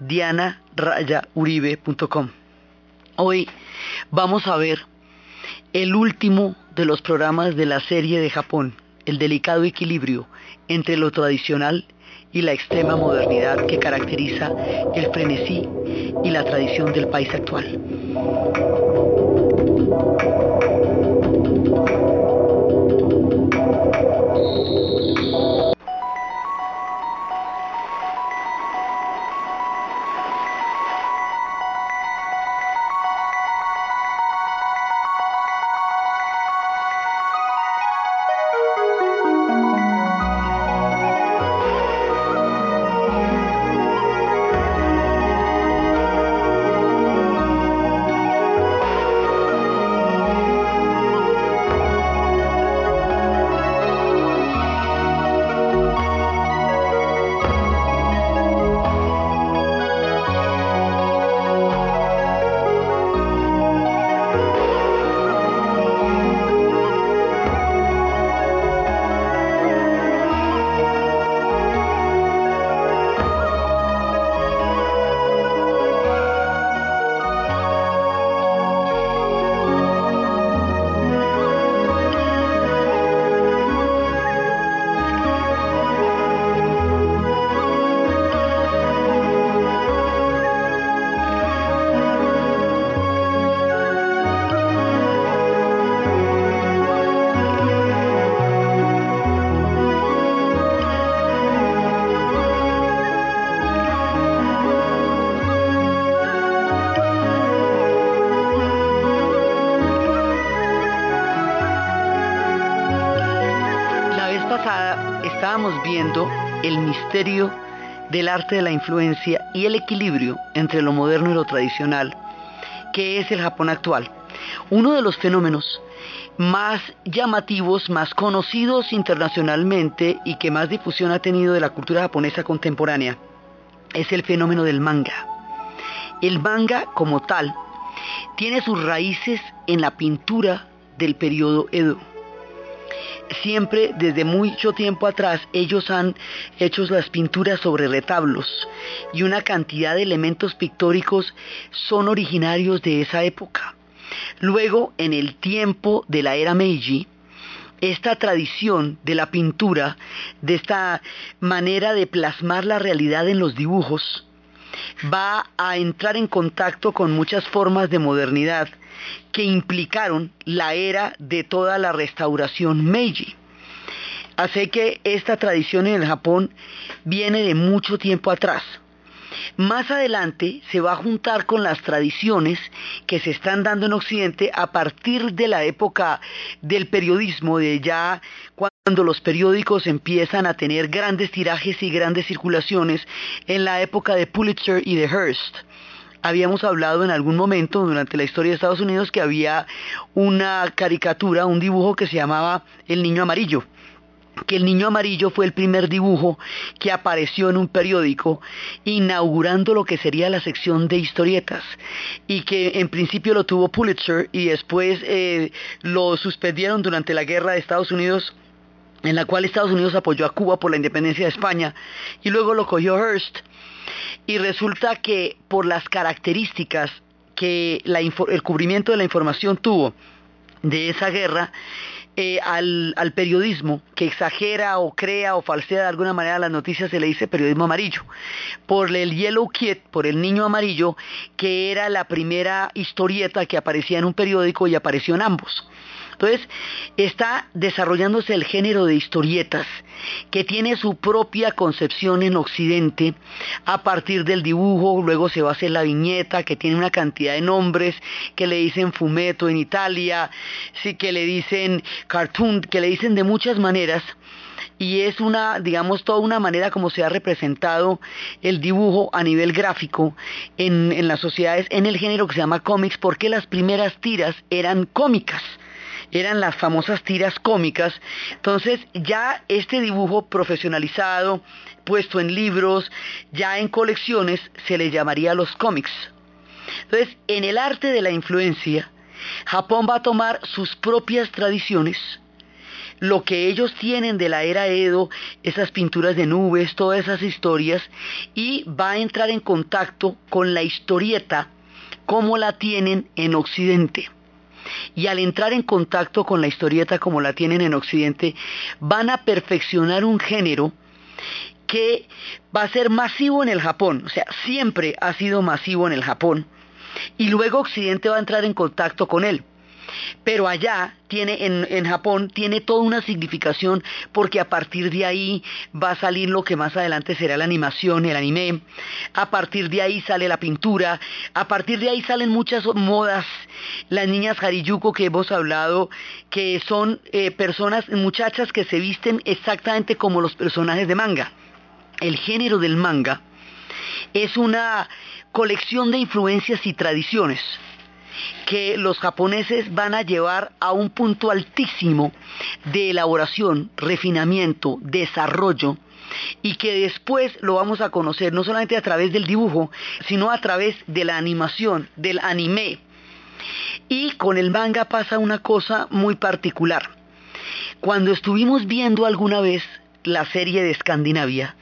www.dianarayauribe.com. Hoy vamos a ver el último de los programas de la serie de Japón, el delicado equilibrio entre lo tradicional y la extrema modernidad que caracteriza el frenesí y la tradición del país actual. El misterio del arte de la influencia y el equilibrio entre lo moderno y lo tradicional, que es el Japón actual. Uno de los fenómenos más llamativos, más conocidos internacionalmente y que más difusión ha tenido de la cultura japonesa contemporánea es el fenómeno del manga. El manga como tal tiene sus raíces en la pintura del periodo Edo siempre desde mucho tiempo atrás ellos han hecho las pinturas sobre retablos y una cantidad de elementos pictóricos son originarios de esa época. Luego, en el tiempo de la era Meiji, esta tradición de la pintura, de esta manera de plasmar la realidad en los dibujos, va a entrar en contacto con muchas formas de modernidad que implicaron la era de toda la restauración Meiji. Así que esta tradición en el Japón viene de mucho tiempo atrás. Más adelante se va a juntar con las tradiciones que se están dando en Occidente a partir de la época del periodismo, de ya cuando los periódicos empiezan a tener grandes tirajes y grandes circulaciones en la época de Pulitzer y de Hearst. Habíamos hablado en algún momento durante la historia de Estados Unidos que había una caricatura, un dibujo que se llamaba El Niño Amarillo que el niño amarillo fue el primer dibujo que apareció en un periódico inaugurando lo que sería la sección de historietas y que en principio lo tuvo Pulitzer y después eh, lo suspendieron durante la guerra de Estados Unidos en la cual Estados Unidos apoyó a Cuba por la independencia de España y luego lo cogió Hearst. Y resulta que por las características que el cubrimiento de la información tuvo de esa guerra, eh, al, al, periodismo que exagera o crea o falsea de alguna manera las noticias se le dice periodismo amarillo. Por el Yellow Kid, por el niño amarillo, que era la primera historieta que aparecía en un periódico y apareció en ambos. Entonces, está desarrollándose el género de historietas, que tiene su propia concepción en Occidente a partir del dibujo, luego se va a hacer la viñeta, que tiene una cantidad de nombres, que le dicen fumeto en Italia, sí, que le dicen cartoon, que le dicen de muchas maneras, y es una, digamos, toda una manera como se ha representado el dibujo a nivel gráfico en, en las sociedades en el género que se llama cómics, porque las primeras tiras eran cómicas eran las famosas tiras cómicas. Entonces ya este dibujo profesionalizado, puesto en libros, ya en colecciones, se le llamaría los cómics. Entonces, en el arte de la influencia, Japón va a tomar sus propias tradiciones, lo que ellos tienen de la era Edo, esas pinturas de nubes, todas esas historias, y va a entrar en contacto con la historieta como la tienen en Occidente. Y al entrar en contacto con la historieta como la tienen en Occidente, van a perfeccionar un género que va a ser masivo en el Japón, o sea, siempre ha sido masivo en el Japón, y luego Occidente va a entrar en contacto con él. Pero allá tiene, en, Japón, tiene toda una significación porque a partir de ahí va a salir lo que más adelante será la animación, el anime. A partir de ahí sale la pintura. A partir de ahí salen muchas modas. Las niñas Hariyuko que hemos hablado, que son eh, personas, muchachas que se visten exactamente como los personajes de manga. El género del manga es una colección de influencias y tradiciones que los japoneses van a llevar a un punto altísimo de elaboración, refinamiento, desarrollo, y que después lo vamos a conocer no solamente a través del dibujo, sino a través de la animación, del anime. Y con el manga pasa una cosa muy particular. Cuando estuvimos viendo alguna vez la serie de Escandinavia,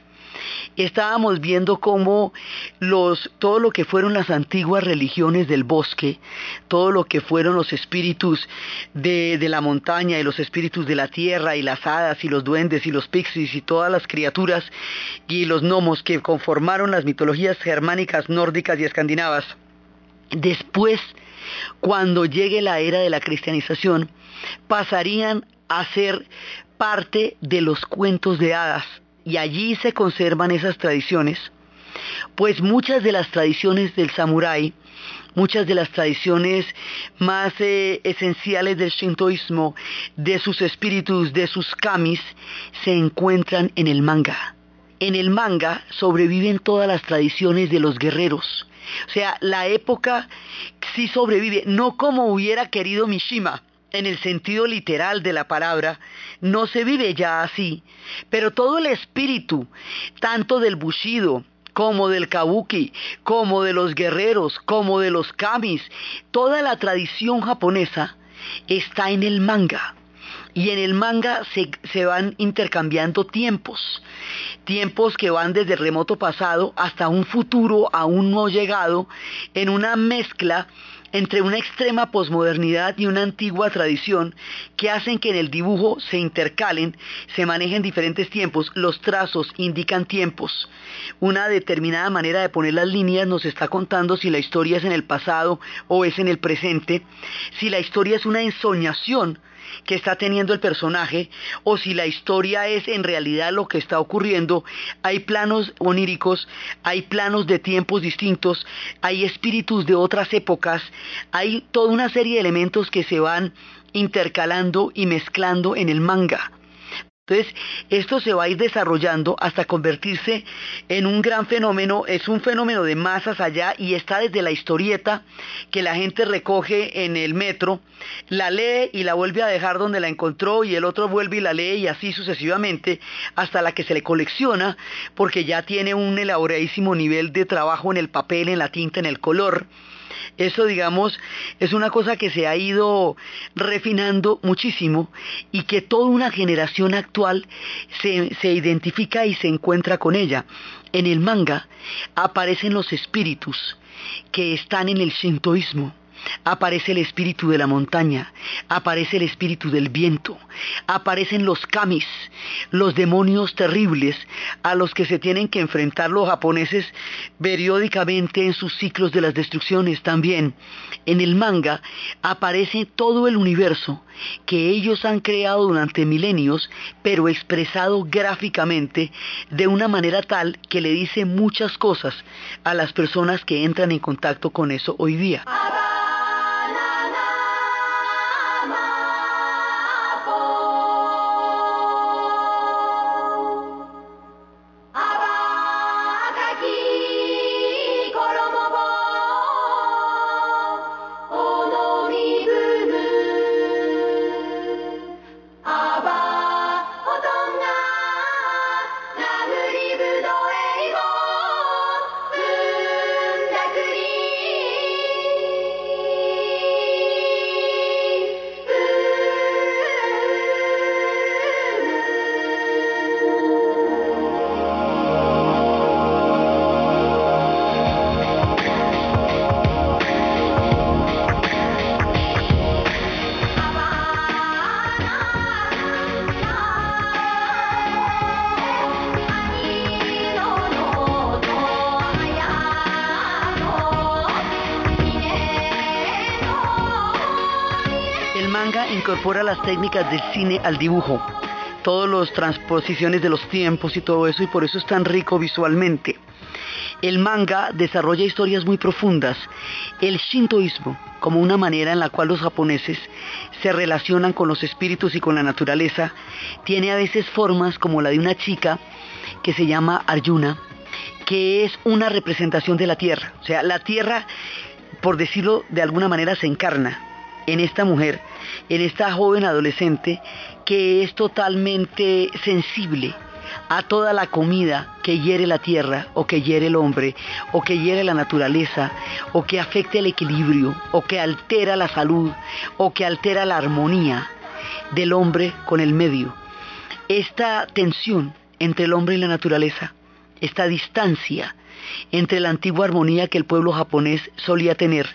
estábamos viendo cómo los, todo lo que fueron las antiguas religiones del bosque, todo lo que fueron los espíritus de, de la montaña y los espíritus de la tierra y las hadas y los duendes y los pixies y todas las criaturas y los gnomos que conformaron las mitologías germánicas, nórdicas y escandinavas, después, cuando llegue la era de la cristianización, pasarían a ser parte de los cuentos de hadas y allí se conservan esas tradiciones, pues muchas de las tradiciones del samurái, muchas de las tradiciones más eh, esenciales del shintoísmo, de sus espíritus, de sus kamis, se encuentran en el manga. En el manga sobreviven todas las tradiciones de los guerreros. O sea, la época sí sobrevive, no como hubiera querido Mishima, en el sentido literal de la palabra, no se vive ya así, pero todo el espíritu, tanto del bushido, como del kabuki, como de los guerreros, como de los kamis, toda la tradición japonesa está en el manga. Y en el manga se, se, van intercambiando tiempos, tiempos que van desde el remoto pasado hasta un futuro aún no llegado, en una mezcla entre una extrema posmodernidad y una antigua tradición que hacen que en el dibujo se intercalen, se manejen diferentes tiempos, los trazos indican tiempos. Una determinada manera de poner las líneas nos está contando si la historia es en el pasado o es en el presente, si la historia es una ensoñación que está teniendo el personaje o si la historia es en realidad lo que está ocurriendo. Hay planos oníricos, hay planos de tiempos distintos, hay espíritus de otras épocas, hay toda una serie de elementos que se van intercalando y mezclando en el manga. Entonces, esto se va a ir desarrollando hasta convertirse en un gran fenómeno, es un fenómeno de masas allá y está desde la historieta que la gente recoge en el metro, la lee y la vuelve a dejar donde la encontró y el otro vuelve y la lee y así sucesivamente hasta la que se le colecciona porque ya tiene un elaboradísimo nivel de trabajo en el papel, en la tinta, en el color. Eso, digamos, es una cosa que se ha ido refinando muchísimo y que toda una generación actual se, se identifica y se encuentra con ella. En el manga aparecen los espíritus que están en el shintoísmo aparece el espíritu de la montaña, aparece el espíritu del viento, aparecen los kamis, los demonios terribles a los que se tienen que enfrentar los japoneses periódicamente en sus ciclos de las destrucciones también. En el manga aparece todo el universo que ellos han creado durante milenios, pero expresado gráficamente de una manera tal que le dice muchas cosas a las personas que entran en contacto con eso hoy día. Técnicas del cine al dibujo, todas las transposiciones de los tiempos y todo eso, y por eso es tan rico visualmente. El manga desarrolla historias muy profundas. El shintoísmo, como una manera en la cual los japoneses se relacionan con los espíritus y con la naturaleza, tiene a veces formas como la de una chica que se llama Arjuna, que es una representación de la tierra. O sea, la tierra, por decirlo de alguna manera, se encarna en esta mujer, en esta joven adolescente que es totalmente sensible a toda la comida que hiere la tierra o que hiere el hombre o que hiere la naturaleza o que afecte el equilibrio o que altera la salud o que altera la armonía del hombre con el medio. Esta tensión entre el hombre y la naturaleza, esta distancia entre la antigua armonía que el pueblo japonés solía tener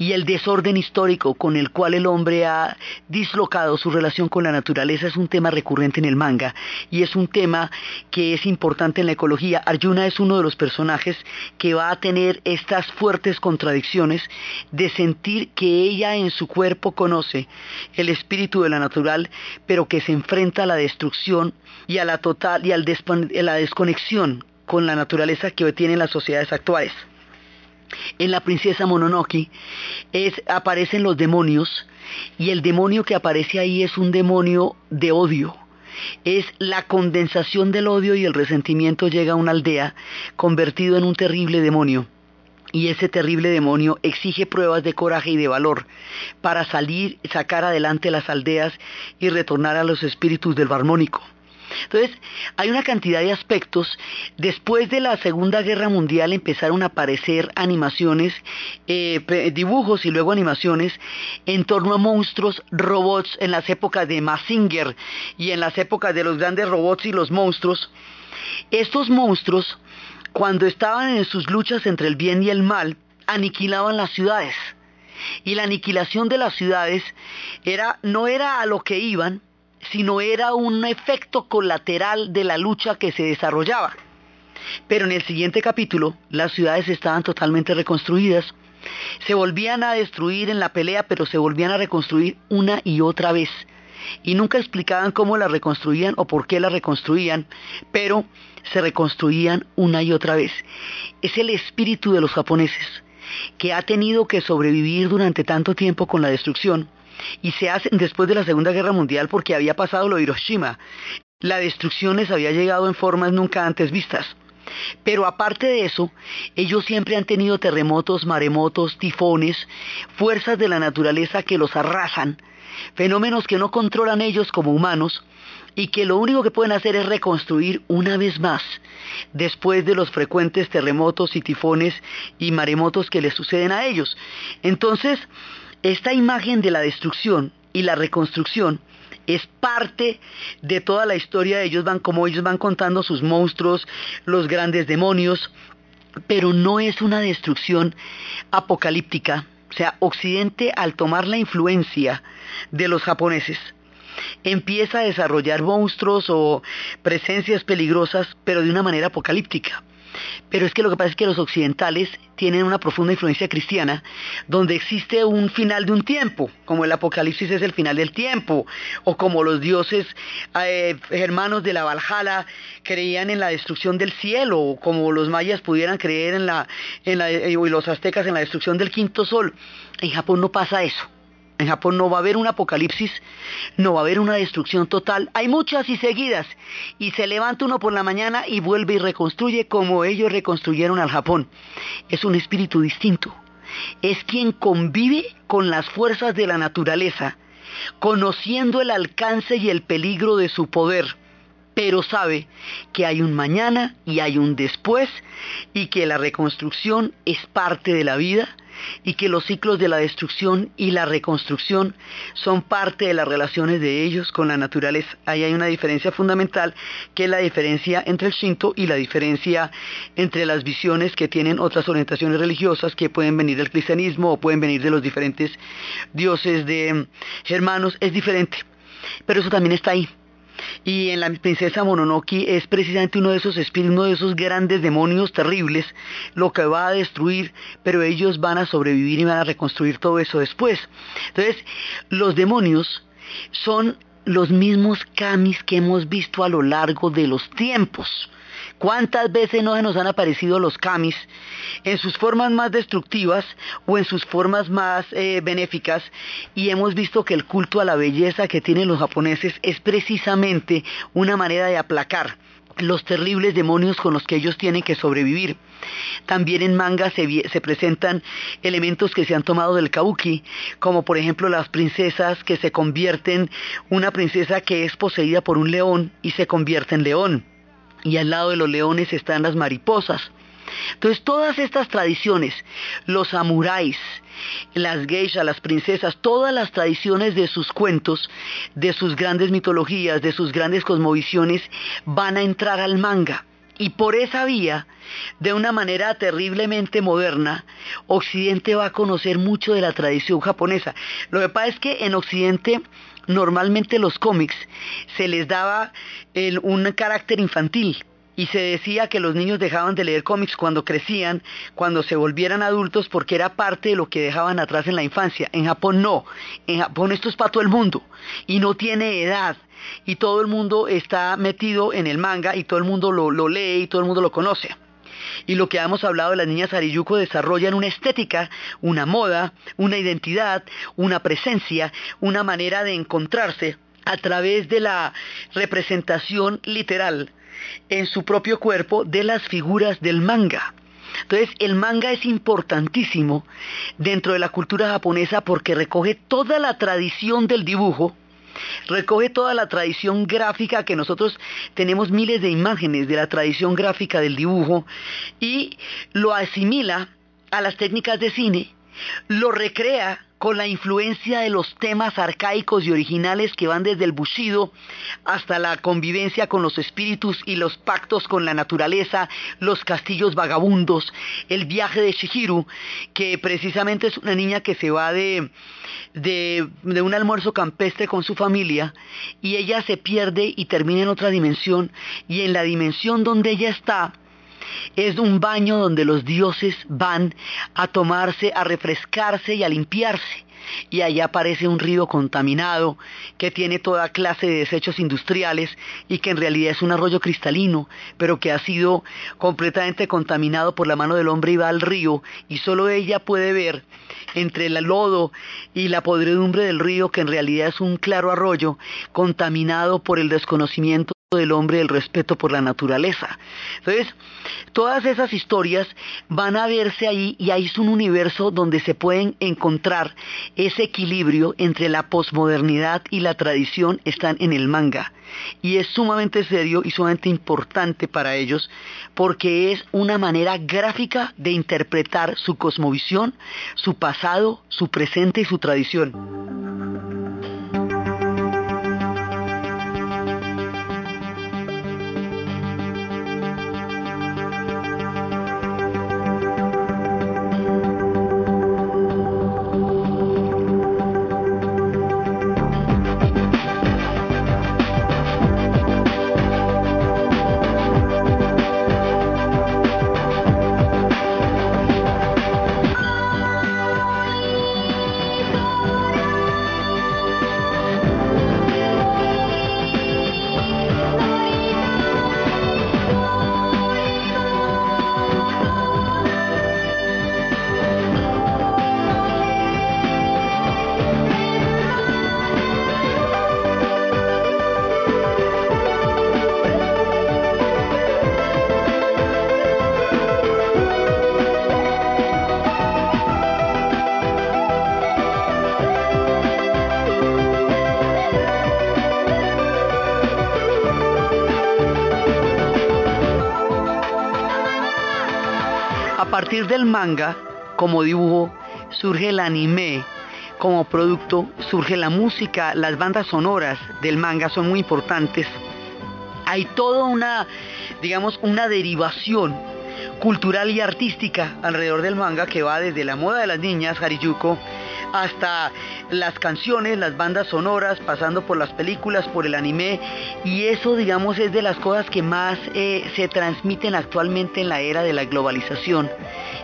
y el desorden histórico con el cual el hombre ha dislocado su relación con la naturaleza es un tema recurrente en el manga y es un tema que es importante en la ecología. Arjuna es uno de los personajes que va a tener estas fuertes contradicciones de sentir que ella en su cuerpo conoce el espíritu de la natural, pero que se enfrenta a la destrucción y a la total y a la desconexión con la naturaleza que tienen las sociedades actuales en la princesa Mononoke es, aparecen los demonios y el demonio que aparece ahí es un demonio de odio. Es la condensación del odio y el resentimiento llega a una aldea convertido en un terrible demonio. Y ese terrible demonio exige pruebas de coraje y de valor para salir, sacar adelante las aldeas y retornar a los espíritus del barmónico. Entonces, hay una cantidad de aspectos. Después de la Segunda Guerra Mundial empezaron a aparecer animaciones, eh, dibujos y luego animaciones en torno a monstruos, robots en las épocas de Massinger y en las épocas de los grandes robots y los monstruos. Estos monstruos, cuando estaban en sus luchas entre el bien y el mal, aniquilaban las ciudades. Y la aniquilación de las ciudades no era a lo que iban, sino era un efecto colateral de la lucha que se desarrollaba. Pero en el siguiente capítulo, las ciudades estaban totalmente reconstruidas, se volvían a destruir en la pelea, pero se volvían a reconstruir una y otra vez. Y nunca explicaban cómo la reconstruían o por qué la reconstruían, pero se reconstruían una y otra vez. Es el espíritu de los japoneses, que ha tenido que sobrevivir durante tanto tiempo con la destrucción, y se hacen después de la Segunda Guerra Mundial porque había pasado lo de Hiroshima. La destrucción les había llegado en formas nunca antes vistas. Pero aparte de eso, ellos siempre han tenido terremotos, maremotos, tifones, fuerzas de la naturaleza que los arrasan, fenómenos que no controlan ellos como humanos y que lo único que pueden hacer es reconstruir una vez más después de los frecuentes terremotos y tifones y maremotos que les suceden a ellos. Entonces, esta imagen de la destrucción y la reconstrucción es parte de toda la historia. Ellos van como ellos van contando sus monstruos, los grandes demonios, pero no es una destrucción apocalíptica. O sea, Occidente al tomar la influencia de los japoneses empieza a desarrollar monstruos o presencias peligrosas, pero de una manera apocalíptica. Pero es que lo que pasa es que los occidentales tienen una profunda influencia cristiana, donde existe un final de un tiempo, como el Apocalipsis es el final del tiempo, o como los dioses eh, hermanos de la Valhalla creían en la destrucción del cielo, o como los mayas pudieran creer en la, en la, y los aztecas en la destrucción del quinto sol. En Japón no pasa eso. En Japón no va a haber un apocalipsis, no va a haber una destrucción total. Hay muchas y seguidas. Y se levanta uno por la mañana y vuelve y reconstruye como ellos reconstruyeron al Japón. Es un espíritu distinto. Es quien convive con las fuerzas de la naturaleza, conociendo el alcance y el peligro de su poder pero sabe que hay un mañana y hay un después y que la reconstrucción es parte de la vida y que los ciclos de la destrucción y la reconstrucción son parte de las relaciones de ellos con la naturaleza. Ahí hay una diferencia fundamental que es la diferencia entre el Shinto y la diferencia entre las visiones que tienen otras orientaciones religiosas que pueden venir del cristianismo o pueden venir de los diferentes dioses de germanos, es diferente. Pero eso también está ahí. Y en la princesa Mononoke es precisamente uno de esos espíritus, uno de esos grandes demonios terribles, lo que va a destruir, pero ellos van a sobrevivir y van a reconstruir todo eso después. Entonces, los demonios son los mismos kamis que hemos visto a lo largo de los tiempos. ¿Cuántas veces no se nos han aparecido los kamis en sus formas más destructivas o en sus formas más eh, benéficas? Y hemos visto que el culto a la belleza que tienen los japoneses es precisamente una manera de aplacar los terribles demonios con los que ellos tienen que sobrevivir. También en manga se, se, presentan elementos que se han tomado del kabuki, como por ejemplo las princesas que se convierten, una princesa que es poseída por un león y se convierte en león y al lado de los leones están las mariposas. Entonces todas estas tradiciones, los samuráis, las geishas, las princesas, todas las tradiciones de sus cuentos, de sus grandes mitologías, de sus grandes cosmovisiones, van a entrar al manga. Y por esa vía, de una manera terriblemente moderna, Occidente va a conocer mucho de la tradición japonesa. Lo que pasa es que en Occidente normalmente los cómics se les daba un carácter infantil y se decía que los niños dejaban de leer cómics cuando crecían, cuando se volvieran adultos, porque era parte de lo que dejaban atrás en la infancia. En Japón no, en Japón esto es para todo el mundo y no tiene edad. Y todo el mundo está metido en el manga y todo el mundo lo, lo lee y todo el mundo lo conoce y lo que hemos hablado de las niñas Ariyuko desarrollan una estética, una moda, una identidad, una presencia, una manera de encontrarse a través de la representación literal en su propio cuerpo de las figuras del manga. Entonces el manga es importantísimo dentro de la cultura japonesa porque recoge toda la tradición del dibujo, recoge toda la tradición gráfica que nosotros tenemos miles de imágenes de la tradición gráfica del dibujo y lo asimila a las técnicas de cine, lo recrea con la influencia de los temas arcaicos y originales que van desde el bushido hasta la convivencia con los espíritus y los pactos con la naturaleza, los castillos vagabundos, el viaje de Shihiro, que precisamente es una niña que se va de, de un almuerzo campestre con su familia y ella se pierde y termina en otra dimensión. Y en la dimensión donde ella está, es un baño donde los dioses van a tomarse, a refrescarse y a limpiarse. Y allá aparece un río contaminado que tiene toda clase de desechos industriales y que en realidad es un arroyo cristalino, pero que ha sido completamente contaminado por la mano del hombre y va al río y solo ella puede ver entre el lodo y la podredumbre del río que en realidad es un claro arroyo contaminado por el desconocimiento del hombre, el respeto por la naturaleza. Entonces, todas esas historias van a verse ahí y ahí es un universo donde se pueden encontrar ese equilibrio entre la posmodernidad y la tradición están en el manga. Y es sumamente serio y sumamente importante para ellos porque es una manera gráfica de interpretar su cosmovisión, su pasado, su presente y su tradición. Partir del manga, como dibujo, surge el anime, como producto surge la música, las bandas sonoras del manga son muy importantes. Hay toda una, digamos, una derivación cultural y artística alrededor del manga que va desde la moda de las niñas, Harijuko, hasta las canciones, las bandas sonoras, pasando por las películas, por el anime, y eso digamos es de las cosas que más eh, se transmiten actualmente en la era de la globalización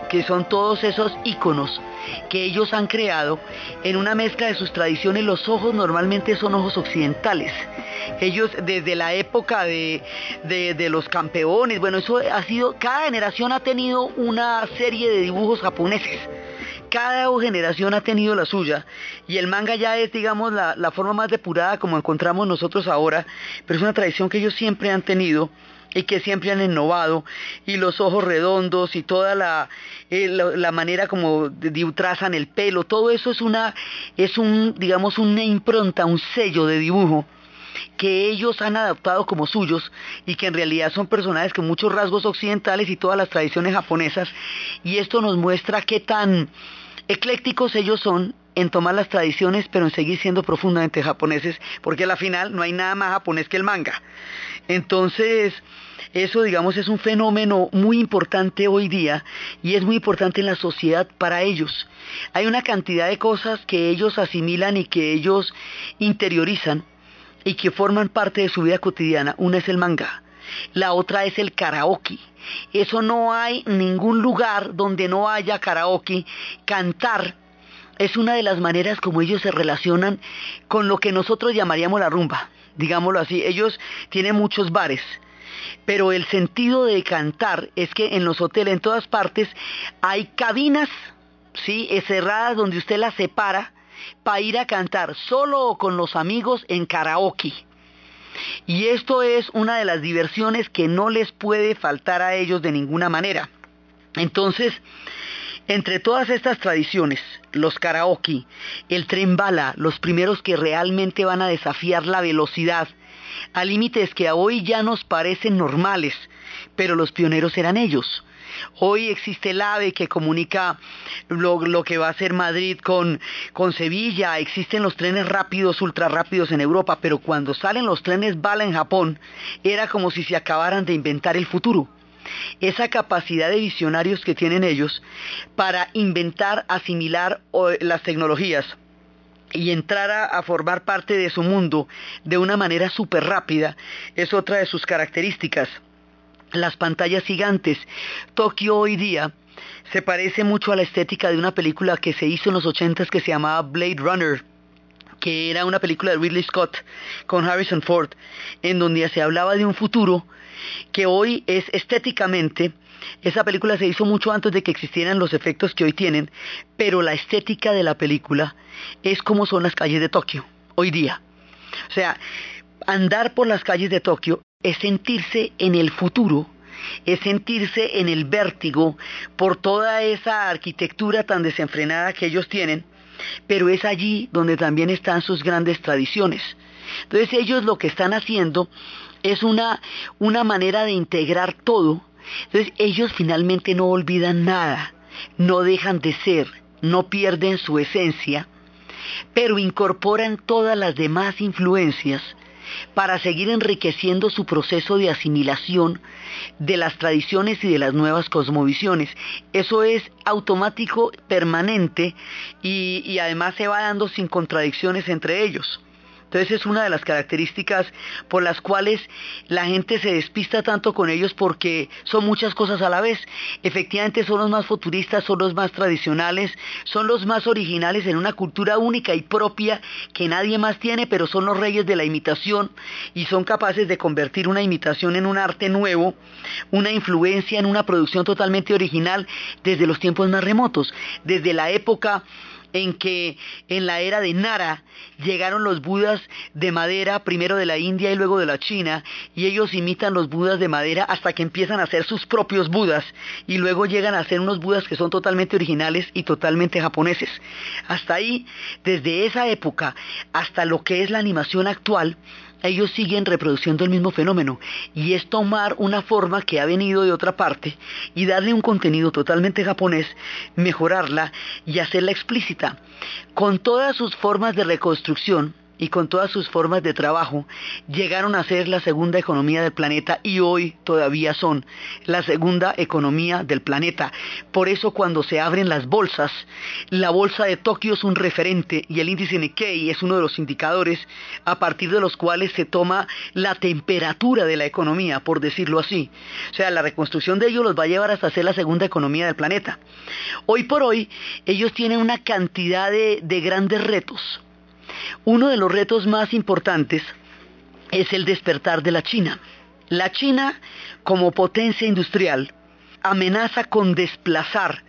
que son todos esos íconos que ellos han creado en una mezcla de sus tradiciones. Los ojos normalmente son ojos occidentales. Ellos desde la época de, de, los campeones, bueno, eso ha sido, cada generación ha tenido una serie de dibujos japoneses cada generación ha tenido la suya y el manga ya es, digamos, la, forma más depurada como encontramos nosotros ahora, pero es una tradición que ellos siempre han tenido y que siempre han innovado y los ojos redondos y toda la, eh, la, manera como trazan el pelo, todo eso es una, es un, digamos, una impronta, un sello de dibujo que ellos han adaptado como suyos y que en realidad son personajes con muchos rasgos occidentales y todas las tradiciones japonesas y esto nos muestra qué tan eclécticos ellos son en tomar las tradiciones pero en seguir siendo profundamente japoneses porque a la final no hay nada más japonés que el manga entonces, eso, digamos, es un fenómeno muy importante hoy día y es muy importante en la sociedad para ellos. Hay una cantidad de cosas que ellos asimilan y que ellos interiorizan y que forman parte de su vida cotidiana. Una es el manga, la otra es el karaoke. Eso no hay ningún lugar donde no haya karaoke. Cantar es una de las maneras como ellos se relacionan con lo que nosotros llamaríamos la rumba digámoslo así. Ellos tienen muchos bares, pero el sentido de cantar es que en los hoteles, en todas partes, hay cabinas, ¿sí? cerradas donde usted las separa para ir a cantar solo o con los amigos en karaoke. Y esto es una de las diversiones que no les puede faltar a ellos de ninguna manera. Entonces, entre todas estas tradiciones, los karaoke, el tren bala, los primeros que realmente van a desafiar la velocidad, a límites que a hoy ya nos parecen normales, pero los pioneros eran ellos. Hoy existe el AVE que comunica lo, que va a ser Madrid con, con, Sevilla, existen los trenes rápidos, ultra rápidos en Europa, pero cuando salen los trenes bala en Japón, era como si se acabaran de inventar el futuro esa capacidad de visionarios que tienen ellos para inventar, asimilar las tecnologías y entrar a, formar parte de su mundo de una manera súper rápida es otra de sus características. Las pantallas gigantes. Tokio hoy día se parece mucho a la estética de una película que se hizo en los ochentas que se llamaba Blade Runner que era una película de Ridley Scott con Harrison Ford, en donde se hablaba de un futuro que hoy es estéticamente, esa película se hizo mucho antes de que existieran los efectos que hoy tienen, pero la estética de la película es como son las calles de Tokio hoy día. O sea, andar por las calles de Tokio es sentirse en el futuro, es sentirse en el vértigo por toda esa arquitectura tan desenfrenada que ellos tienen, pero es allí donde también están sus grandes tradiciones. Entonces ellos lo que están haciendo es una, una manera de integrar todo. Entonces ellos finalmente no olvidan nada, no dejan de ser, no pierden su esencia, pero incorporan todas las demás influencias para seguir enriqueciendo su proceso de asimilación de las tradiciones y de las nuevas cosmovisiones. Eso es automático, permanente y, y además se va dando sin contradicciones entre ellos. Entonces es una de las características por las cuales la gente se despista tanto con ellos porque son muchas cosas a la vez. Efectivamente son los más futuristas, son los más tradicionales, son los más originales en una cultura única y propia que nadie más tiene, pero son los reyes de la imitación y son capaces de convertir una imitación en un arte nuevo, una influencia en una producción totalmente original desde los tiempos más remotos, desde la época en que en la era de Nara llegaron los budas de madera, primero de la India y luego de la China, y ellos imitan los budas de madera hasta que empiezan a hacer sus propios budas, y luego llegan a hacer unos budas que son totalmente originales y totalmente japoneses. Hasta ahí, desde esa época hasta lo que es la animación actual, ellos siguen reproduciendo el mismo fenómeno y es tomar una forma que ha venido de otra parte y darle un contenido totalmente japonés, mejorarla y hacerla explícita. Con todas sus formas de reconstrucción, y con todas sus formas de trabajo, llegaron a ser la segunda economía del planeta y hoy todavía son la segunda economía del planeta. Por eso cuando se abren las bolsas, la bolsa de Tokio es un referente y el índice Nikkei es uno de los indicadores a partir de los cuales se toma la temperatura de la economía, por decirlo así. O sea, la reconstrucción de ellos los va a llevar hasta ser la segunda economía del planeta. Hoy por hoy, ellos tienen una cantidad de, de grandes retos uno de los retos más importantes es el despertar de la China. La China, como potencia industrial, amenaza con desplazar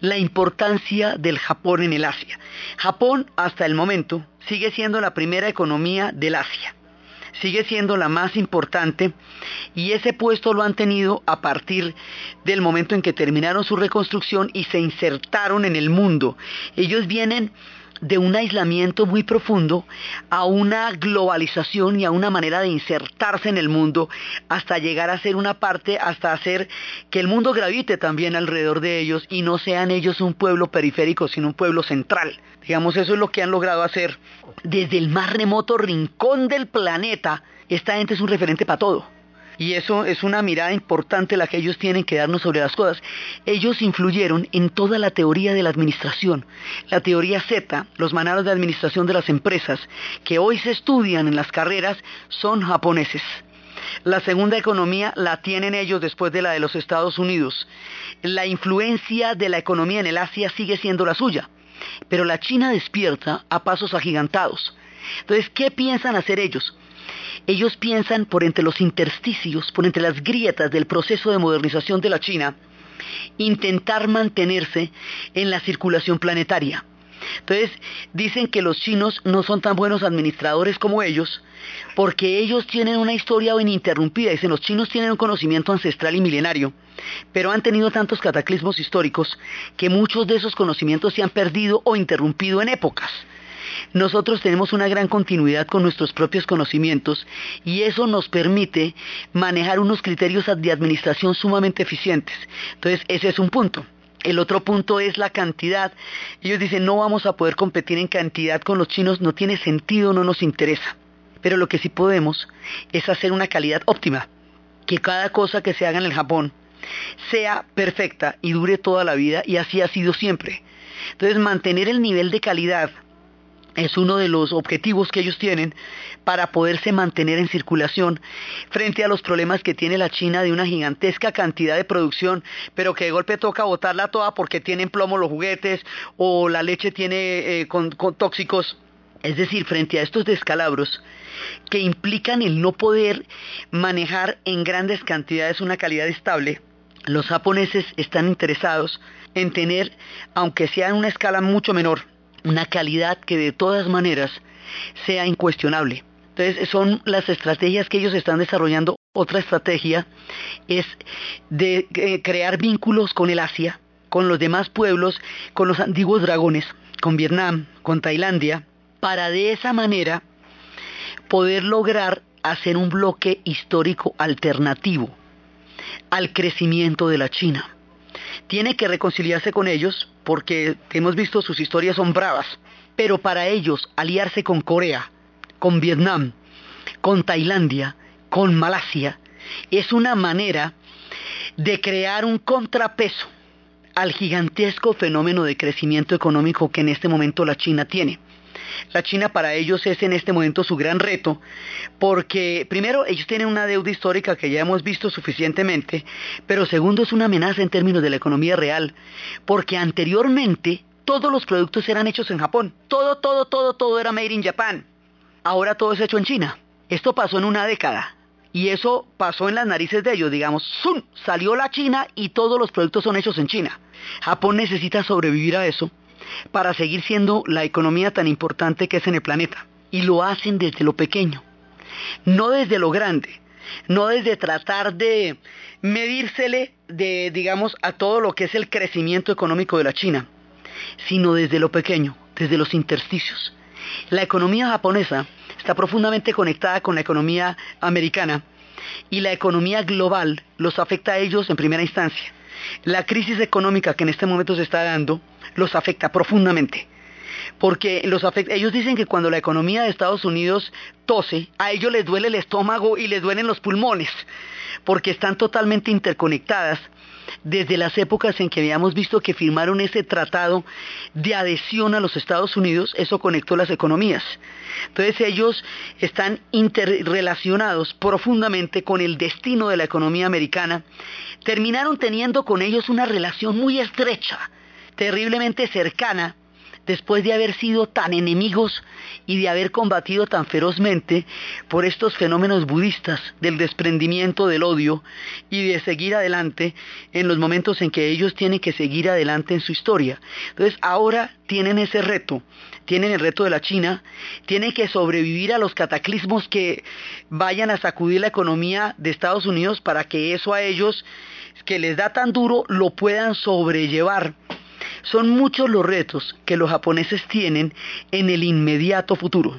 la importancia del Japón en el Asia. Japón, hasta el momento, sigue siendo la primera economía del Asia. Sigue siendo la más importante y ese puesto lo han tenido a partir del momento en que terminaron su reconstrucción y se insertaron en el mundo. Ellos vienen de un aislamiento muy profundo a una globalización y a una manera de insertarse en el mundo hasta llegar a ser una parte, hasta hacer que el mundo gravite también alrededor de ellos y no sean ellos un pueblo periférico, sino un pueblo central. Digamos, eso es lo que han logrado hacer desde el más remoto rincón del planeta. Esta gente es un referente para todo. Y eso es una mirada importante la que ellos tienen que darnos sobre las cosas. Ellos influyeron en toda la teoría de la administración. La teoría Z, los manuales de administración de las empresas, que hoy se estudian en las carreras, son japoneses. La segunda economía la tienen ellos después de la de los Estados Unidos. La influencia de la economía en el Asia sigue siendo la suya. Pero la China despierta a pasos agigantados. Entonces, ¿qué piensan hacer ellos? Ellos piensan por entre los intersticios, por entre las grietas del proceso de modernización de la China, intentar mantenerse en la circulación planetaria. Entonces, dicen que los chinos no son tan buenos administradores como ellos, porque ellos tienen una historia ininterrumpida. Dicen, los chinos tienen un conocimiento ancestral y milenario, pero han tenido tantos cataclismos históricos que muchos de esos conocimientos se han perdido o interrumpido en épocas nosotros tenemos una gran continuidad con nuestros propios conocimientos y eso nos permite manejar unos criterios de administración sumamente eficientes. Entonces, ese es un punto. El otro punto es la cantidad. Ellos dicen, no vamos a poder competir en cantidad con los chinos, no tiene sentido, no nos interesa. Pero lo que sí podemos es hacer una calidad óptima. Que cada cosa que se haga en el Japón sea perfecta y dure toda la vida y así ha sido siempre. Entonces mantener el nivel de calidad es uno de los objetivos que ellos tienen para poderse mantener en circulación frente a los problemas que tiene la China de una gigantesca cantidad de producción, pero que de golpe toca botarla toda porque tienen plomo los juguetes o la leche tiene eh, con, tóxicos. Es decir, frente a estos descalabros que implican el no poder manejar en grandes cantidades una calidad estable, los japoneses están interesados en tener, aunque sea en una escala mucho menor, una calidad que de todas maneras sea incuestionable. Entonces son las estrategias que ellos están desarrollando. Otra estrategia es de eh, crear vínculos con el Asia, con los demás pueblos, con los antiguos dragones, con Vietnam, con Tailandia, para de esa manera poder lograr hacer un bloque histórico alternativo al crecimiento de la China tiene que reconciliarse con ellos porque hemos visto sus historias son bravas, pero para ellos aliarse con Corea, con Vietnam, con Tailandia, con Malasia, es una manera de crear un contrapeso al gigantesco fenómeno de crecimiento económico que en este momento la China tiene. La China para ellos es en este momento su gran reto, porque primero ellos tienen una deuda histórica que ya hemos visto suficientemente, pero segundo es una amenaza en términos de la economía real, porque anteriormente todos los productos eran hechos en Japón, todo, todo, todo, todo era made in Japan. Ahora todo es hecho en China. Esto pasó en una década. Y eso pasó en las narices de ellos, digamos, ¡zum! salió la China y todos los productos son hechos en China. Japón necesita sobrevivir a eso para seguir siendo la economía tan importante que es en el planeta. Y lo hacen desde lo pequeño, no desde lo grande, no desde tratar de medírsele de, digamos, a todo lo que es el crecimiento económico de la China, sino desde lo pequeño, desde los intersticios. La economía japonesa está profundamente conectada con la economía americana y la economía global los afecta a ellos en primera instancia. La crisis económica que en este momento se está dando los afecta profundamente, porque los ellos dicen que cuando la economía de Estados Unidos tose, a ellos les duele el estómago y les duelen los pulmones, porque están totalmente interconectadas desde las épocas en que habíamos visto que firmaron ese tratado de adhesión a los Estados Unidos, eso conectó las economías. Entonces ellos están interrelacionados profundamente con el destino de la economía americana. Terminaron teniendo con ellos una relación muy estrecha, terriblemente cercana, después de haber sido tan enemigos y de haber combatido tan ferozmente por estos fenómenos budistas del desprendimiento del odio y de seguir adelante en los momentos en que ellos tienen que seguir adelante en su historia. Entonces ahora tienen ese reto, tienen el reto de la China, tienen que sobrevivir a los cataclismos que vayan a sacudir la economía de Estados Unidos para que eso a ellos que les da tan duro lo puedan sobrellevar son muchos los retos que los japoneses tienen en el inmediato futuro.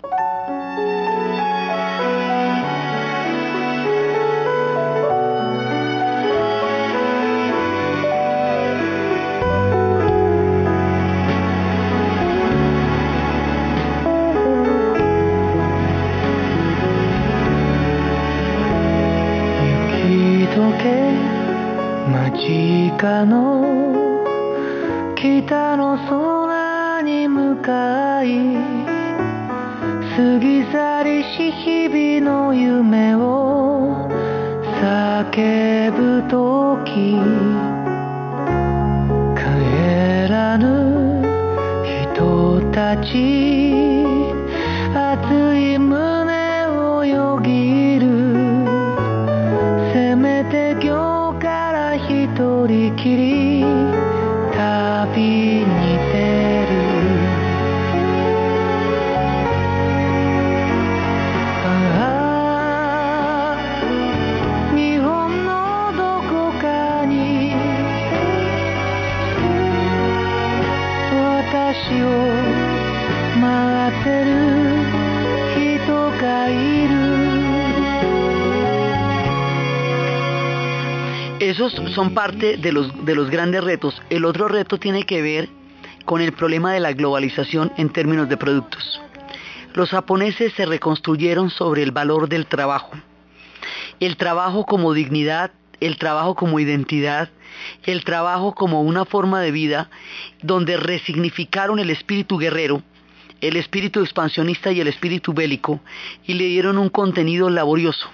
Son parte de los, de los grandes retos. El otro reto tiene que ver con el problema de la globalización en términos de productos. Los japoneses se reconstruyeron sobre el valor del trabajo. El trabajo como dignidad, el trabajo como identidad, el trabajo como una forma de vida donde resignificaron el espíritu guerrero, el espíritu expansionista y el espíritu bélico y le dieron un contenido laborioso,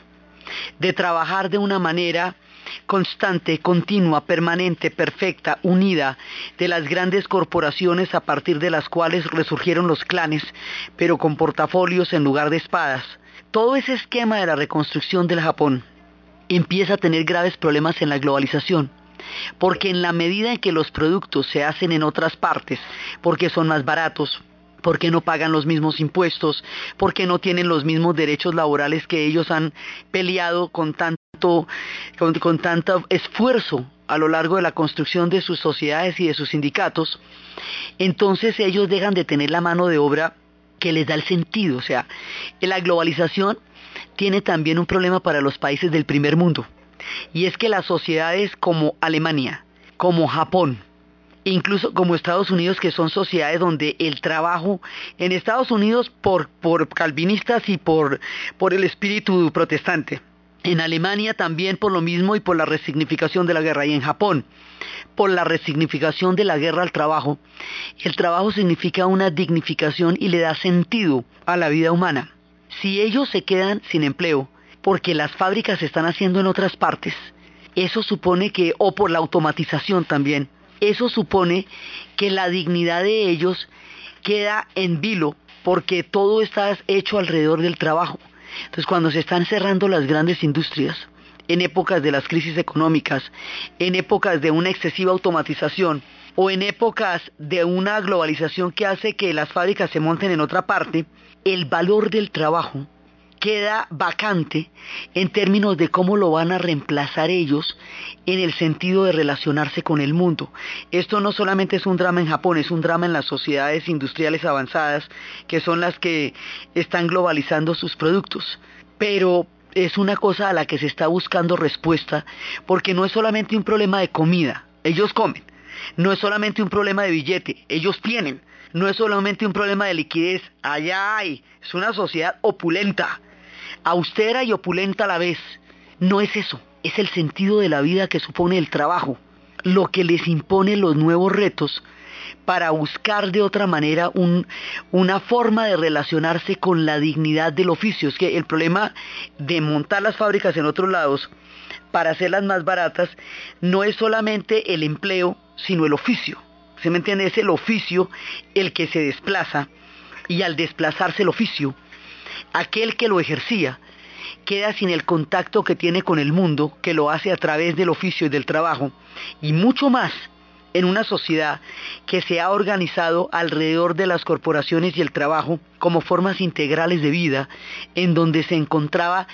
de trabajar de una manera constante, continua, permanente, perfecta, unida de las grandes corporaciones a partir de las cuales resurgieron los clanes, pero con portafolios en lugar de espadas. Todo ese esquema de la reconstrucción del Japón empieza a tener graves problemas en la globalización porque en la medida en que los productos se hacen en otras partes, porque son más baratos, porque no pagan los mismos impuestos, porque no tienen los mismos derechos laborales que ellos han peleado con tanto con, tanto esfuerzo a lo largo de la construcción de sus sociedades y de sus sindicatos, entonces ellos dejan de tener la mano de obra que les da el sentido. O sea, la globalización tiene también un problema para los países del primer mundo. Y es que las sociedades como Alemania, como Japón, incluso como Estados Unidos, que son sociedades donde el trabajo, en Estados Unidos por, por calvinistas y por, por el espíritu protestante, en Alemania también por lo mismo y por la resignificación de la guerra. Y en Japón, por la resignificación de la guerra al trabajo. El trabajo significa una dignificación y le da sentido a la vida humana. Si ellos se quedan sin empleo porque las fábricas se están haciendo en otras partes, eso supone que, o por la automatización también, eso supone que la dignidad de ellos queda en vilo porque todo está hecho alrededor del trabajo. Entonces, cuando se están cerrando las grandes industrias, en épocas de las crisis económicas, en épocas de una excesiva automatización o en épocas de una globalización que hace que las fábricas se monten en otra parte, el valor del trabajo queda vacante en términos de cómo lo van a reemplazar ellos en el sentido de relacionarse con el mundo. Esto no solamente es un drama en Japón, es un drama en las sociedades industriales avanzadas, que son las que están globalizando sus productos. Pero es una cosa a la que se está buscando respuesta, porque no es solamente un problema de comida, ellos comen, No es solamente un problema de billete, ellos tienen. No es solamente un problema de liquidez, allá hay. Es una sociedad opulenta, austera y opulenta a la vez. No es eso, es el sentido de la vida que supone el trabajo, lo que les impone los nuevos retos para buscar de otra manera una forma de relacionarse con la dignidad del oficio. Es que el problema de montar las fábricas en otros lados para hacerlas más baratas no es solamente el empleo, sino el oficio. ¿Se me entiende? Es el oficio el que se desplaza y al desplazarse el oficio, aquel que lo ejercía queda sin el contacto que tiene con el mundo, que lo hace a través del oficio y del trabajo, y mucho más en una sociedad que se ha organizado alrededor de las corporaciones y el trabajo como formas integrales de vida, en donde se encontraba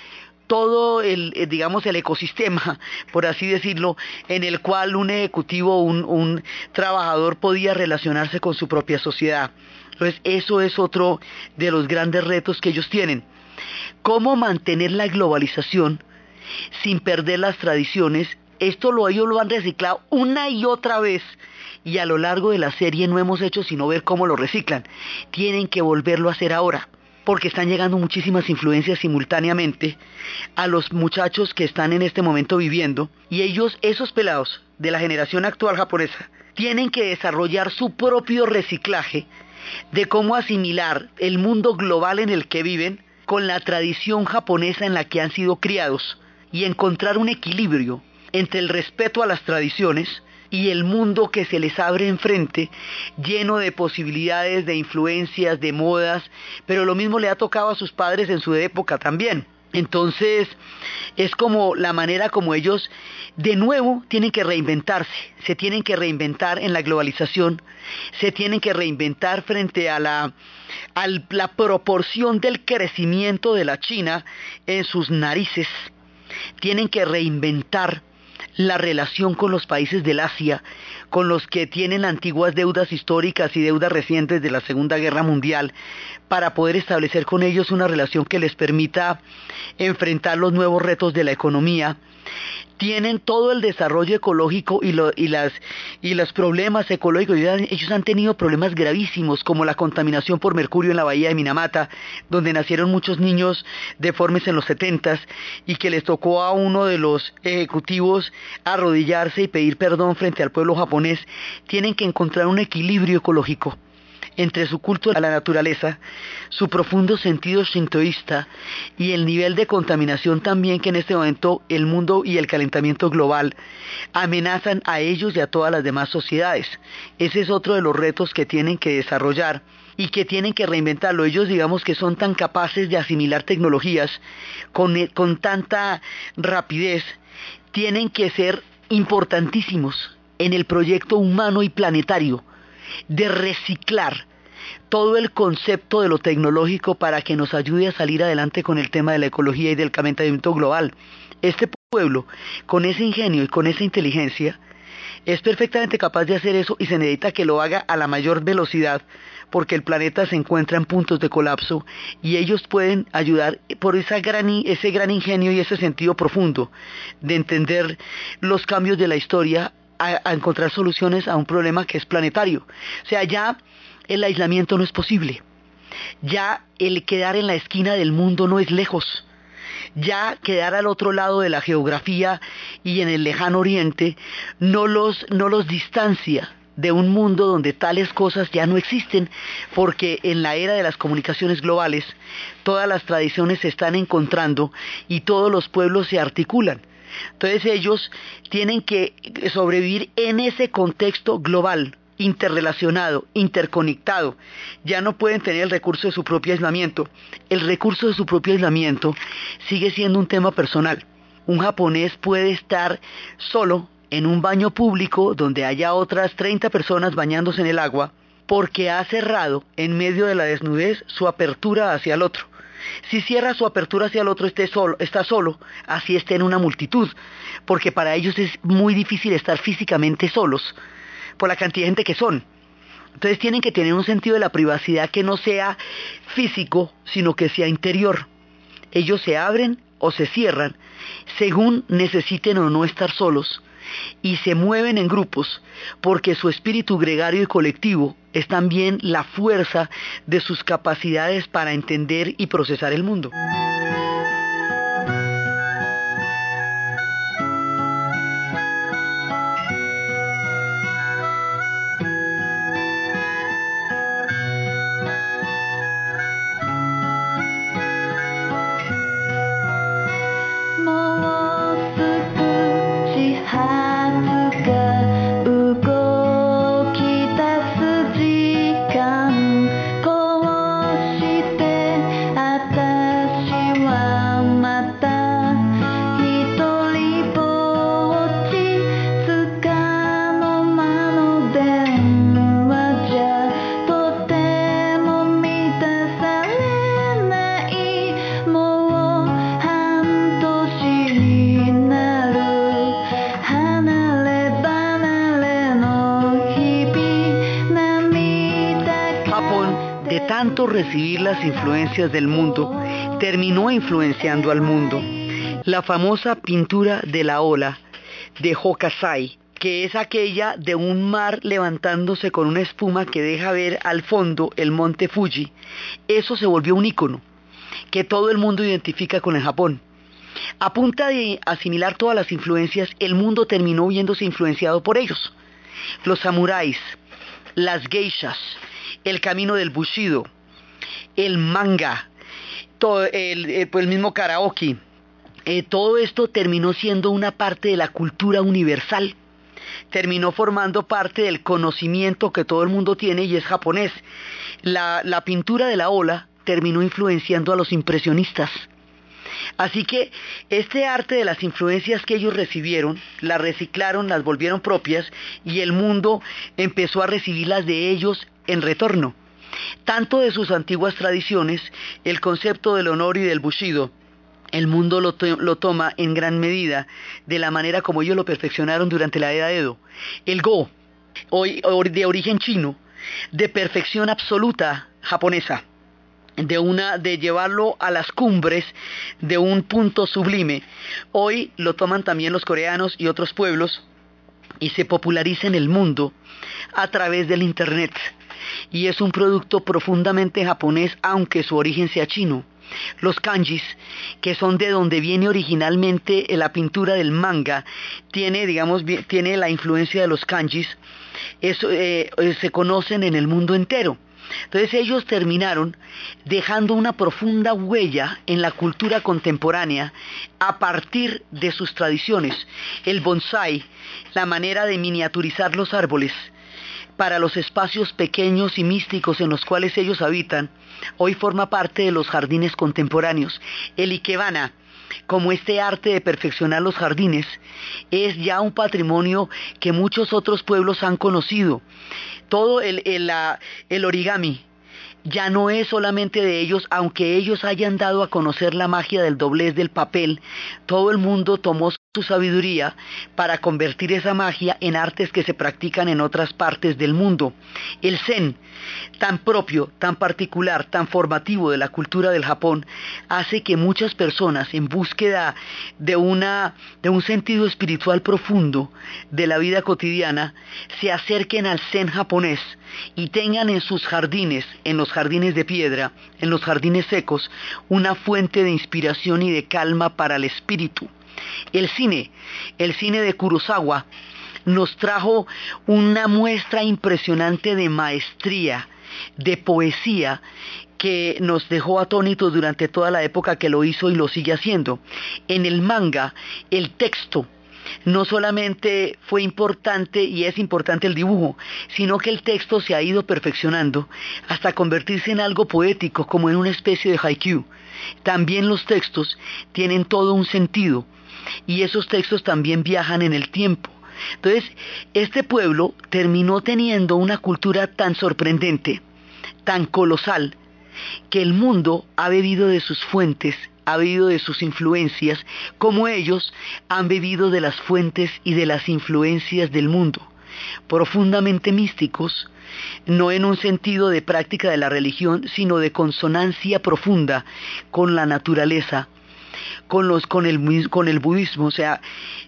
todo el, eh, digamos, el ecosistema, por así decirlo, en el cual un ejecutivo, un, un trabajador podía relacionarse con su propia sociedad. Entonces, eso es otro de los grandes retos que ellos tienen. ¿Cómo mantener la globalización sin perder las tradiciones? Esto lo ellos lo han reciclado una y otra vez y a lo largo de la serie no hemos hecho sino ver cómo lo reciclan. Tienen que volverlo a hacer ahora porque están llegando muchísimas influencias simultáneamente a los muchachos que están en este momento viviendo y ellos, esos pelados de la generación actual japonesa, tienen que desarrollar su propio reciclaje de cómo asimilar el mundo global en el que viven con la tradición japonesa en la que han sido criados y encontrar un equilibrio entre el respeto a las tradiciones y el mundo que se les abre enfrente, lleno de posibilidades, de influencias, de modas, pero lo mismo le ha tocado a sus padres en su época también. Entonces, es como la manera como ellos de nuevo tienen que reinventarse, se tienen que reinventar en la globalización, se tienen que reinventar frente a la, a la proporción del crecimiento de la China en sus narices, tienen que reinventar la relación con los países del Asia, con los que tienen antiguas deudas históricas y deudas recientes de la Segunda Guerra Mundial, para poder establecer con ellos una relación que les permita enfrentar los nuevos retos de la economía, tienen todo el desarrollo ecológico y, las, los problemas ecológicos. Ellos han tenido problemas gravísimos como la contaminación por mercurio en la bahía de Minamata, donde nacieron muchos niños deformes en los setentas y que les tocó a uno de los ejecutivos arrodillarse y pedir perdón frente al pueblo japonés. Tienen que encontrar un equilibrio ecológico entre su culto a la naturaleza, su profundo sentido shintoísta y el nivel de contaminación también que en este momento el mundo y el calentamiento global amenazan a ellos y a todas las demás sociedades. Ese es otro de los retos que tienen que desarrollar y que tienen que reinventarlo. Ellos digamos que son tan capaces de asimilar tecnologías con, con tanta rapidez, tienen que ser importantísimos en el proyecto humano y planetario de reciclar todo el concepto de lo tecnológico para que nos ayude a salir adelante con el tema de la ecología y del calentamiento global. Este pueblo, con ese ingenio y con esa inteligencia, es perfectamente capaz de hacer eso y se necesita que lo haga a la mayor velocidad porque el planeta se encuentra en puntos de colapso y ellos pueden ayudar por esa ese gran ingenio y ese sentido profundo de entender los cambios de la historia a, encontrar soluciones a un problema que es planetario. O sea, ya el aislamiento no es posible. Ya el quedar en la esquina del mundo no es lejos. Ya quedar al otro lado de la geografía y en el lejano oriente no los, no los distancia de un mundo donde tales cosas ya no existen, porque en la era de las comunicaciones globales todas las tradiciones se están encontrando y todos los pueblos se articulan. Entonces ellos tienen que sobrevivir en ese contexto global, interrelacionado, interconectado. Ya no pueden tener el recurso de su propio aislamiento. El recurso de su propio aislamiento sigue siendo un tema personal. Un japonés puede estar solo en un baño público donde haya otras 30 personas bañándose en el agua porque ha cerrado en medio de la desnudez su apertura hacia el otro. Si cierra su apertura hacia el otro, solo, está solo, así esté en una multitud, porque para ellos es muy difícil estar físicamente solos, por la cantidad de gente que son. Entonces tienen que tener un sentido de la privacidad que no sea físico, sino que sea interior. Ellos se abren o se cierran según necesiten o no estar solos y se mueven en grupos porque su espíritu gregario y colectivo es también la fuerza de sus capacidades para entender y procesar el mundo. Influencias del mundo, terminó influenciando al mundo. La famosa pintura de la ola de Hokusai, que es aquella de un mar levantándose con una espuma que deja ver al fondo el monte Fuji, eso se volvió un icono que todo el mundo identifica con el Japón. A punta de asimilar todas las influencias, el mundo terminó viéndose influenciado por ellos. Los samuráis, las geishas, el camino del bushido, el manga, eh, pues el mismo karaoke, eh, todo esto terminó siendo una parte de la cultura universal. Terminó formando parte del conocimiento que todo el mundo tiene y es japonés. La, la pintura de la ola terminó influenciando a los impresionistas. Así que este arte de las influencias que ellos recibieron, las reciclaron, las volvieron propias y el mundo empezó a recibirlas de ellos en retorno. Tanto de sus antiguas tradiciones, el concepto del honor y del bushido, el mundo lo, toma en gran medida de la manera como ellos lo perfeccionaron durante la era Edo. El Go, hoy, de origen chino, de perfección absoluta japonesa, de una de llevarlo a las cumbres de un punto sublime. Hoy lo toman también los coreanos y otros pueblos y se populariza en el mundo a través del internet y es un producto profundamente japonés aunque su origen sea chino. Los kanjis, que son de donde viene originalmente la pintura del manga, tiene, digamos, tiene la influencia de los kanjis, eh, eh, se conocen en el mundo entero. Entonces ellos terminaron dejando una profunda huella en la cultura contemporánea a partir de sus tradiciones. El bonsai, la manera de miniaturizar los árboles, para los espacios pequeños y místicos en los cuales ellos habitan, hoy forma parte de los jardines contemporáneos. El Ikebana, como este arte de perfeccionar los jardines, es ya un patrimonio que muchos otros pueblos han conocido. Todo el, el origami, ya no es solamente de ellos, aunque ellos hayan dado a conocer la magia del doblez del papel, todo el mundo tomó su sabiduría para convertir esa magia en artes que se practican en otras partes del mundo. El Zen, tan propio, tan particular, tan formativo de la cultura del Japón, hace que muchas personas en búsqueda de, una, de un sentido espiritual profundo de la vida cotidiana se acerquen al Zen japonés y tengan en sus jardines, en los jardines de piedra, en los jardines secos, una fuente de inspiración y de calma para el espíritu. El cine, el cine de Kurosawa, nos trajo una muestra impresionante de maestría, de poesía, que nos dejó atónitos durante toda la época que lo hizo y lo sigue haciendo. En el manga, el texto no solamente fue importante y es importante el dibujo, sino que el texto se ha ido perfeccionando hasta convertirse en algo poético, como en una especie de haiku. También los textos tienen todo un sentido y esos textos también viajan en el tiempo. Entonces, este pueblo terminó teniendo una cultura tan sorprendente, tan colosal, que el mundo ha bebido de sus fuentes, ha bebido de sus influencias, como ellos han bebido de las fuentes y de las influencias del mundo, profundamente místicos, no en un sentido de práctica de la religión, sino de consonancia profunda con la naturaleza, con, el, budismo, o sea,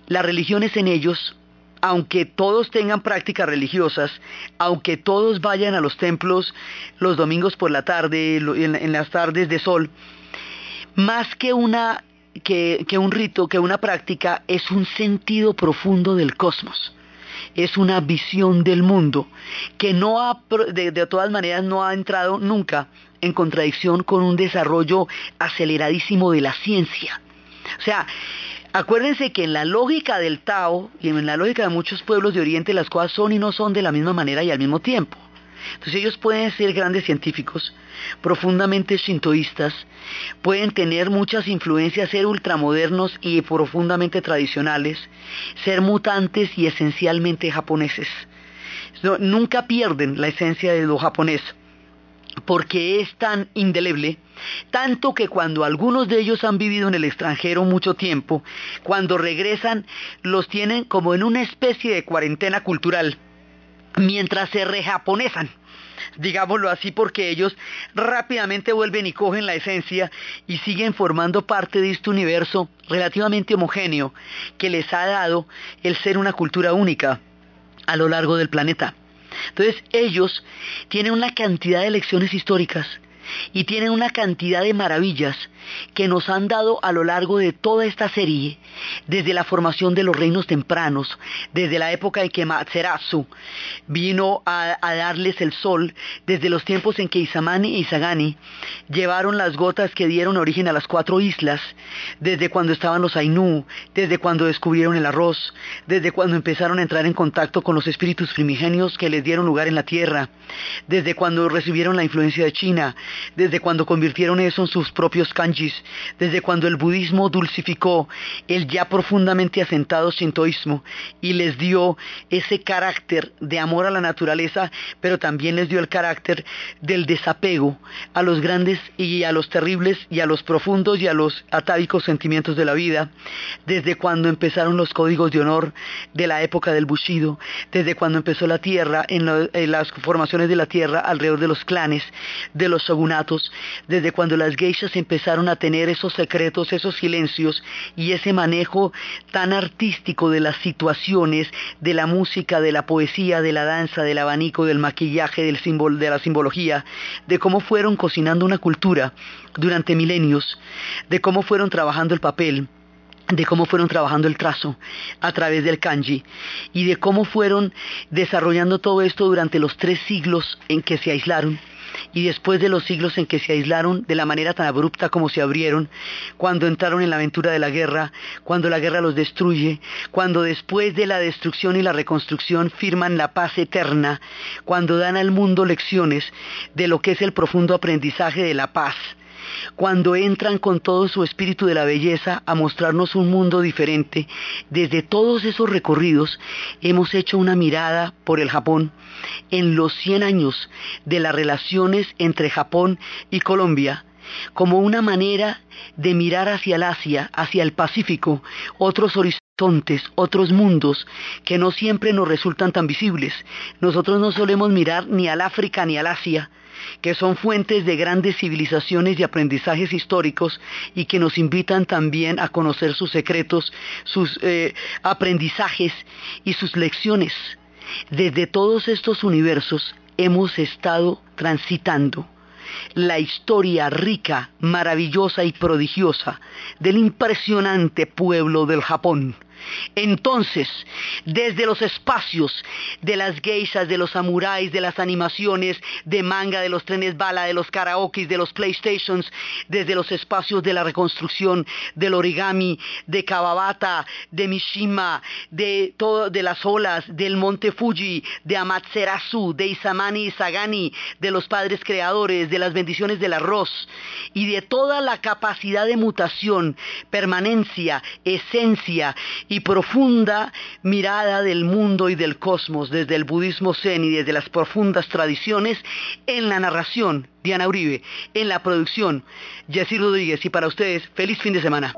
las religiones en ellos aunque todos tengan prácticas religiosas, aunque todos vayan a los templos los domingos por la tarde, en, las tardes de sol, más que una que, un rito, que una práctica, es un sentido profundo del cosmos. Es una visión del mundo que no ha, de, de todas maneras no ha entrado nunca en contradicción con un desarrollo aceleradísimo de la ciencia. O sea, Acuérdense que en la lógica del Tao y en la lógica de muchos pueblos de Oriente las cosas son y no son de la misma manera y al mismo tiempo. Entonces ellos pueden ser grandes científicos, profundamente shintoístas, pueden tener muchas influencias, ser ultramodernos y profundamente tradicionales, ser mutantes y esencialmente japoneses. nunca pierden la esencia de lo japonés porque es tan indeleble, tanto que cuando algunos de ellos han vivido en el extranjero mucho tiempo, cuando regresan los tienen como en una especie de cuarentena cultural, mientras se rejaponesan digámoslo así, porque ellos rápidamente vuelven y cogen la esencia y siguen formando parte de este universo relativamente homogéneo que les ha dado el ser una cultura única a lo largo del planeta. Entonces ellos tienen una cantidad de lecciones históricas y tienen una cantidad de maravillas que nos han dado a lo largo de toda esta serie, desde la formación de los reinos tempranos, desde la época en que Matsuratsu vino a, darles el sol, desde los tiempos en que Isamani e Isagani llevaron las gotas que dieron origen a las cuatro islas, desde cuando estaban los Ainu, desde cuando descubrieron el arroz, desde cuando empezaron a entrar en contacto con los espíritus primigenios que les dieron lugar en la tierra, desde cuando recibieron la influencia de China, desde cuando convirtieron eso en sus propios desde cuando el budismo dulcificó el ya profundamente asentado sintoísmo y les dio ese carácter de amor a la naturaleza, pero también les dio el carácter del desapego a los grandes y a los terribles y a los profundos y a los atávicos sentimientos de la vida, desde cuando empezaron los códigos de honor de la época del Bushido, desde cuando empezó la tierra, en, las formaciones de la tierra alrededor de los clanes, de los shogunatos, desde cuando las geishas empezaron a tener esos secretos, esos silencios y ese manejo tan artístico de las situaciones, de la música, de la poesía, de la danza, del abanico, del maquillaje, de la simbología, de cómo fueron cocinando una cultura durante milenios, de cómo fueron trabajando el papel, de cómo fueron trabajando el trazo a través del kanji y de cómo fueron desarrollando todo esto durante los tres siglos en que se aislaron y después de los siglos en que se aislaron de la manera tan abrupta como se abrieron, cuando entraron en la aventura de la guerra, cuando la guerra los destruye, cuando después de la destrucción y la reconstrucción firman la paz eterna, cuando dan al mundo lecciones de lo que es el profundo aprendizaje de la paz, cuando entran con todo su espíritu de la belleza a mostrarnos un mundo diferente, desde todos esos recorridos hemos hecho una mirada por el Japón en los 100 años de las relaciones entre Japón y Colombia como una manera de mirar hacia el Asia, hacia el Pacífico, otros horizontes, otros mundos que no siempre nos resultan tan visibles. Nosotros no solemos mirar ni al África ni al Asia, que son fuentes de grandes civilizaciones y aprendizajes históricos y que nos invitan también a conocer sus secretos, sus eh, aprendizajes y sus lecciones. Desde todos estos universos hemos estado transitando la historia rica, maravillosa y prodigiosa del impresionante pueblo del Japón entonces, desde los espacios de las geishas, de los samuráis, de las animaciones, de manga, de los trenes bala, de los karaokes, de los playstations, desde los espacios de la reconstrucción, del origami, de Kawabata, de Mishima, de, las olas, del monte Fuji, de Amaterasu, de Isamani y Sagani, de los padres creadores, de las bendiciones del arroz y de toda la capacidad de mutación, permanencia, esencia y profunda mirada del mundo y del cosmos desde el budismo zen y desde las profundas tradiciones en la narración, Diana Uribe, en la producción, Jessy Rodríguez y para ustedes, feliz fin de semana.